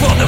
for the